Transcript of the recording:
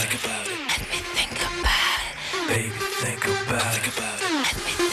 about it. Let me think about it. Baby, think about it. Let me